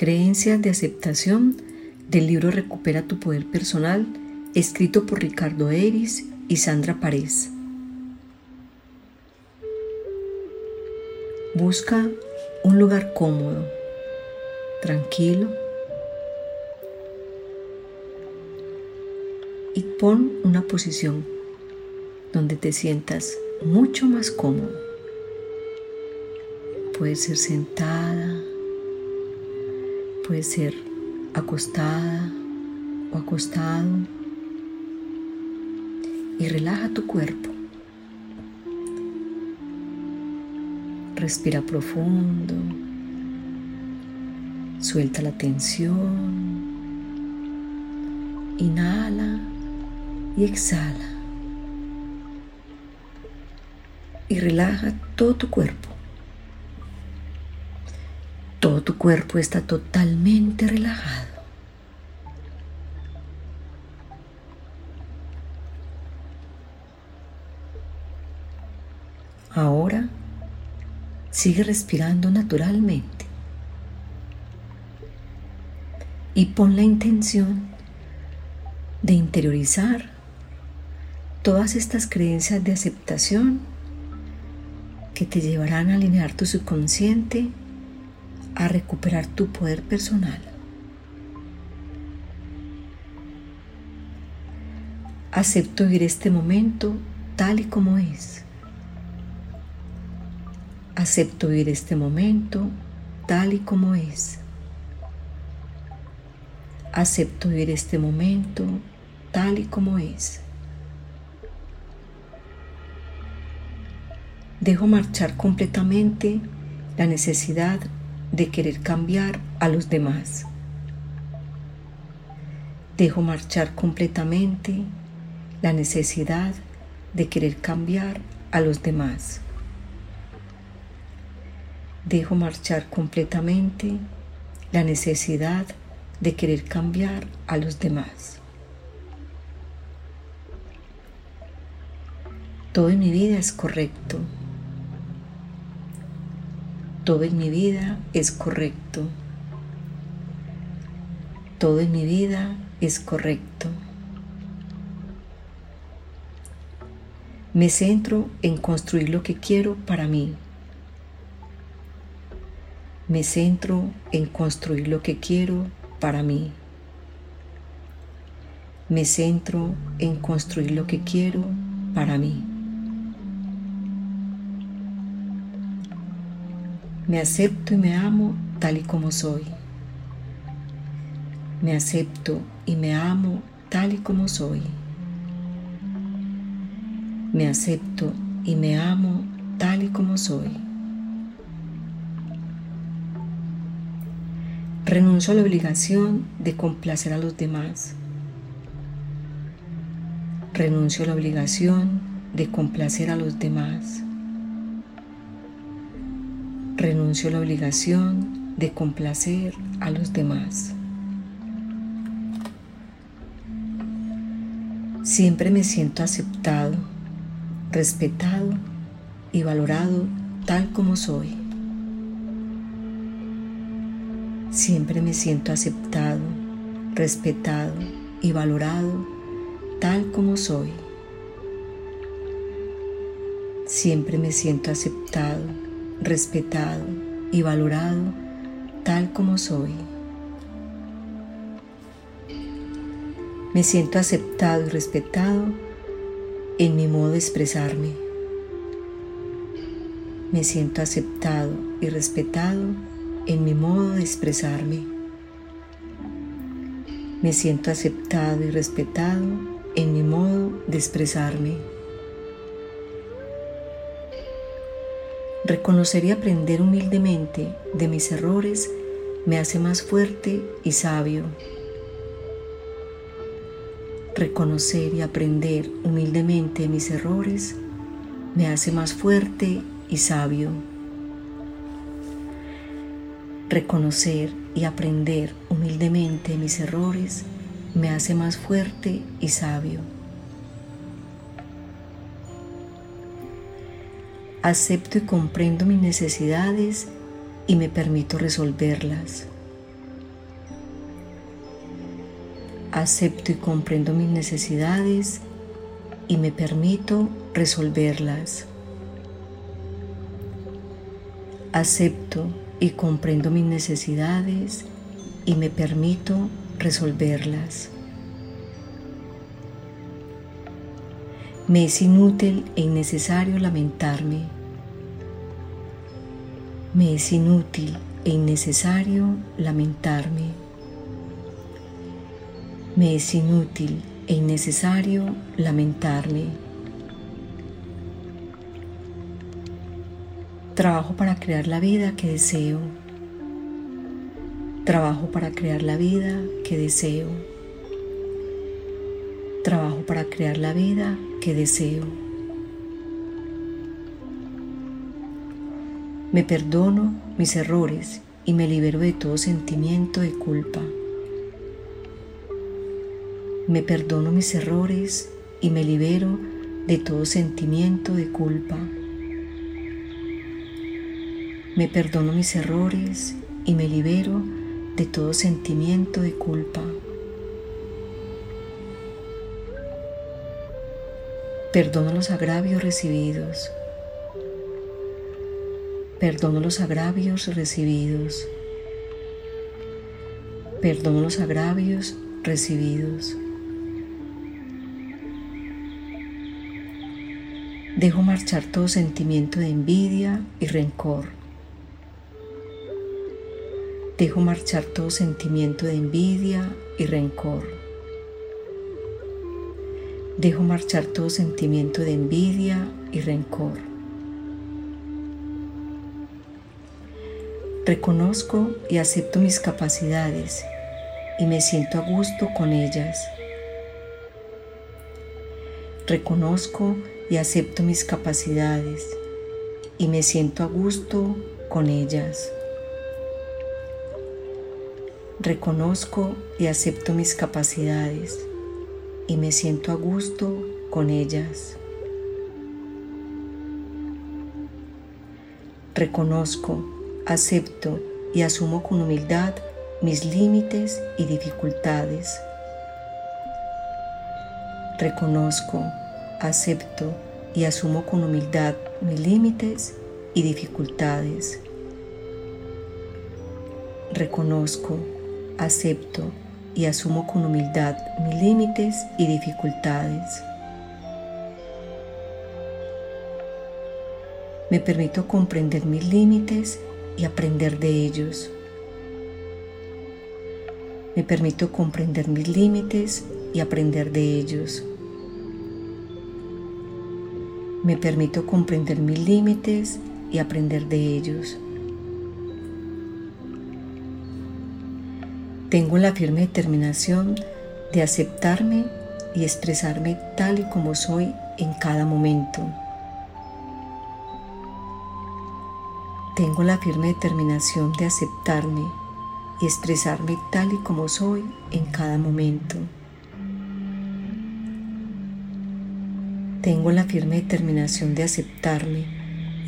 Creencias de aceptación del libro Recupera tu poder personal, escrito por Ricardo Eris y Sandra Párez. Busca un lugar cómodo, tranquilo y pon una posición donde te sientas mucho más cómodo. Puede ser sentada, puede ser acostada o acostado y relaja tu cuerpo. Respira profundo. Suelta la tensión. Inhala y exhala. Y relaja todo tu cuerpo. Todo tu cuerpo está totalmente relajado. Ahora Sigue respirando naturalmente. Y pon la intención de interiorizar todas estas creencias de aceptación que te llevarán a alinear tu subconsciente a recuperar tu poder personal. Acepto vivir este momento tal y como es. Acepto vivir este momento tal y como es. Acepto vivir este momento tal y como es. Dejo marchar completamente la necesidad de querer cambiar a los demás. Dejo marchar completamente la necesidad de querer cambiar a los demás. Dejo marchar completamente la necesidad de querer cambiar a los demás. Todo en mi vida es correcto. Todo en mi vida es correcto. Todo en mi vida es correcto. Me centro en construir lo que quiero para mí. Me centro en construir lo que quiero para mí. Me centro en construir lo que quiero para mí. Me acepto y me amo tal y como soy. Me acepto y me amo tal y como soy. Me acepto y me amo tal y como soy. Renuncio a la obligación de complacer a los demás. Renuncio a la obligación de complacer a los demás. Renuncio a la obligación de complacer a los demás. Siempre me siento aceptado, respetado y valorado tal como soy. Siempre me siento aceptado, respetado y valorado tal como soy. Siempre me siento aceptado, respetado y valorado tal como soy. Me siento aceptado y respetado en mi modo de expresarme. Me siento aceptado y respetado en mi modo de expresarme. Me siento aceptado y respetado en mi modo de expresarme. Reconocer y aprender humildemente de mis errores me hace más fuerte y sabio. Reconocer y aprender humildemente de mis errores me hace más fuerte y sabio. Reconocer y aprender humildemente mis errores me hace más fuerte y sabio. acepto y comprendo mis necesidades y me permito resolverlas. Acepto y comprendo mis necesidades y me permito resolverlas. Acepto y comprendo mis necesidades y me permito resolverlas. Me es inútil e innecesario lamentarme. Me es inútil e innecesario lamentarme. Me es inútil e innecesario lamentarme. Trabajo para crear la vida que deseo. Trabajo para crear la vida que deseo. Para crear la vida que deseo. Me perdono mis errores y me libero de todo sentimiento de culpa. Me perdono mis errores y me libero de todo sentimiento de culpa. Me perdono mis errores y me libero de todo sentimiento de culpa. Perdono los agravios recibidos. Perdono los agravios recibidos. Perdono los agravios recibidos. Dejo marchar todo sentimiento de envidia y rencor. Dejo marchar todo sentimiento de envidia y rencor. Dejo marchar todo sentimiento de envidia y rencor. Reconozco y acepto mis capacidades y me siento a gusto con ellas. Reconozco y acepto mis capacidades y me siento a gusto con ellas. Reconozco y acepto mis capacidades y me siento a gusto con ellas. Reconozco, acepto y asumo con humildad mis límites y dificultades. Reconozco, acepto y asumo con humildad mis límites y dificultades. Reconozco, acepto y asumo con humildad mis límites y dificultades. Me permito comprender mis límites y aprender de ellos. Me permito comprender mis límites y aprender de ellos. Me permito comprender mis límites y aprender de ellos. Tengo la firme determinación de aceptarme y expresarme tal y como soy en cada momento. Tengo la firme determinación de aceptarme y expresarme tal y como soy en cada momento. Tengo la firme determinación de aceptarme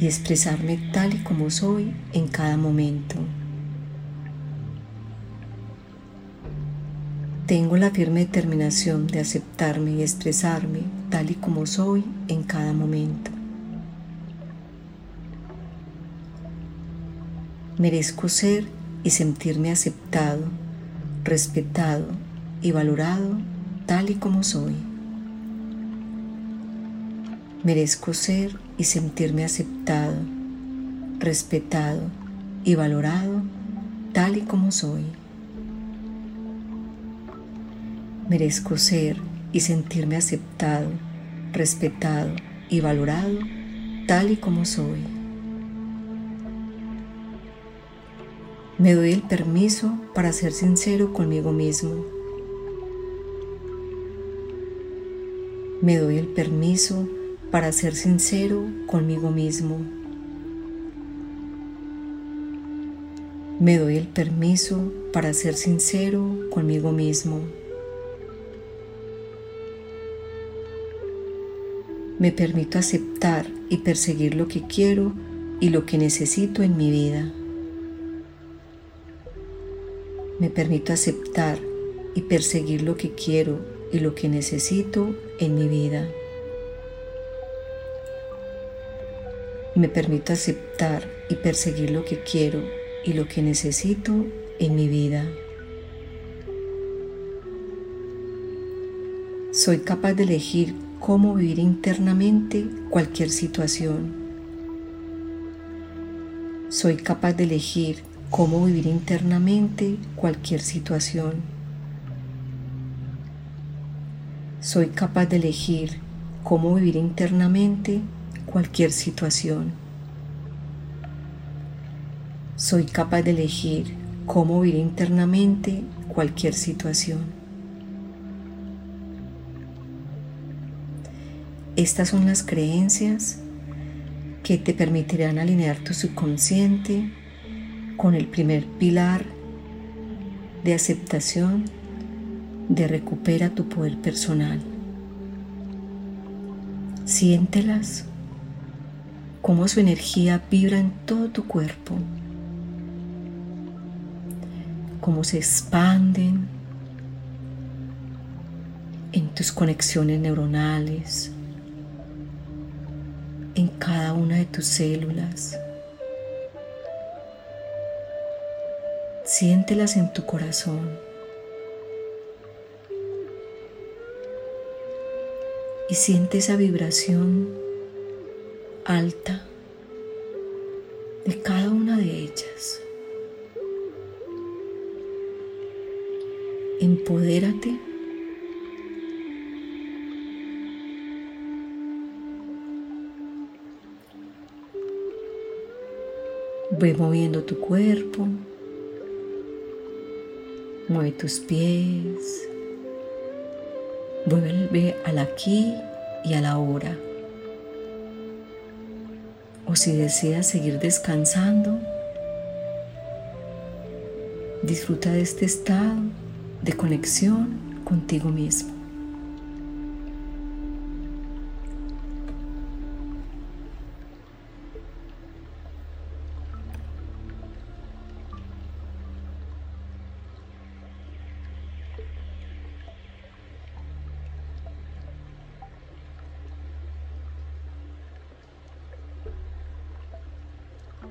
y expresarme tal y como soy en cada momento. Tengo la firme determinación de aceptarme y expresarme tal y como soy en cada momento. Merezco ser y sentirme aceptado, respetado y valorado tal y como soy. Merezco ser y sentirme aceptado, respetado y valorado tal y como soy. Merezco ser y sentirme aceptado, respetado y valorado tal y como soy. Me doy el permiso para ser sincero conmigo mismo. Me doy el permiso para ser sincero conmigo mismo. Me doy el permiso para ser sincero conmigo mismo. Me permito aceptar y perseguir lo que quiero y lo que necesito en mi vida. Me permito aceptar y perseguir lo que quiero y lo que necesito en mi vida. Me permito aceptar y perseguir lo que quiero y lo que necesito en mi vida. Soy capaz de elegir cómo vivir internamente cualquier situación. Soy capaz de elegir cómo vivir internamente cualquier situación. Soy capaz de elegir cómo vivir internamente cualquier situación. Soy capaz de elegir cómo vivir internamente cualquier situación. Estas son las creencias que te permitirán alinear tu subconsciente con el primer pilar de aceptación de recupera tu poder personal. Siéntelas, cómo su energía vibra en todo tu cuerpo, cómo se expanden en tus conexiones neuronales, en cada una de tus células. Siéntelas en tu corazón. Y siente esa vibración alta de cada una de ellas. Empodérate Ve moviendo tu cuerpo, mueve tus pies, vuelve al aquí y a la hora. O si deseas seguir descansando, disfruta de este estado de conexión contigo mismo.